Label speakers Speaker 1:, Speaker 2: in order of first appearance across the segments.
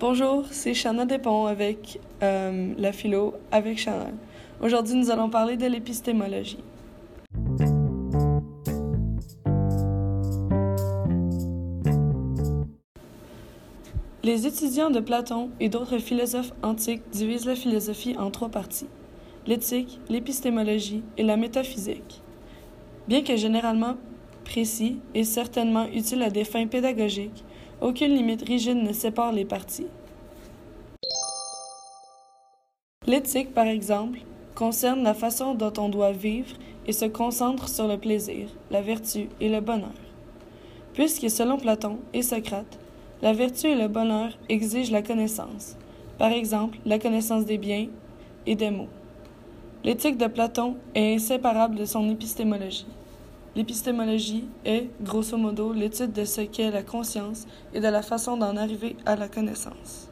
Speaker 1: Bonjour, c'est Chana Despont avec euh, la philo avec Chana. Aujourd'hui, nous allons parler de l'épistémologie. Les étudiants de Platon et d'autres philosophes antiques divisent la philosophie en trois parties l'éthique, l'épistémologie et la métaphysique. Bien que généralement précis et certainement utile à des fins pédagogiques, aucune limite rigide ne sépare les parties. L'éthique, par exemple, concerne la façon dont on doit vivre et se concentre sur le plaisir, la vertu et le bonheur. Puisque selon Platon et Socrate, la vertu et le bonheur exigent la connaissance, par exemple la connaissance des biens et des mots. L'éthique de Platon est inséparable de son épistémologie. L'épistémologie est, grosso modo, l'étude de ce qu'est la conscience et de la façon d'en arriver à la connaissance.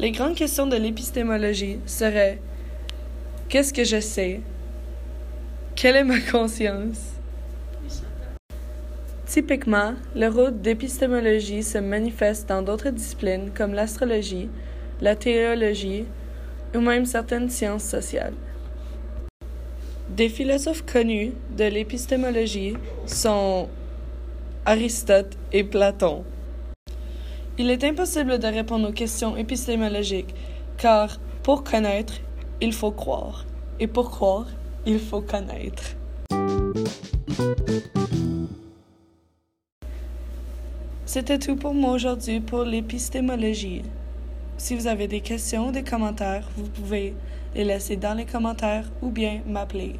Speaker 1: Les grandes questions de l'épistémologie seraient Qu'est-ce que je sais? Quelle est ma conscience? Typiquement, le rôle d'épistémologie se manifeste dans d'autres disciplines comme l'astrologie, la théologie ou même certaines sciences sociales. Des philosophes connus de l'épistémologie sont Aristote et Platon. Il est impossible de répondre aux questions épistémologiques car pour connaître, il faut croire et pour croire, il faut connaître. C'était tout pour moi aujourd'hui pour l'épistémologie. Si vous avez des questions ou des commentaires, vous pouvez les laisser dans les commentaires ou bien m'appeler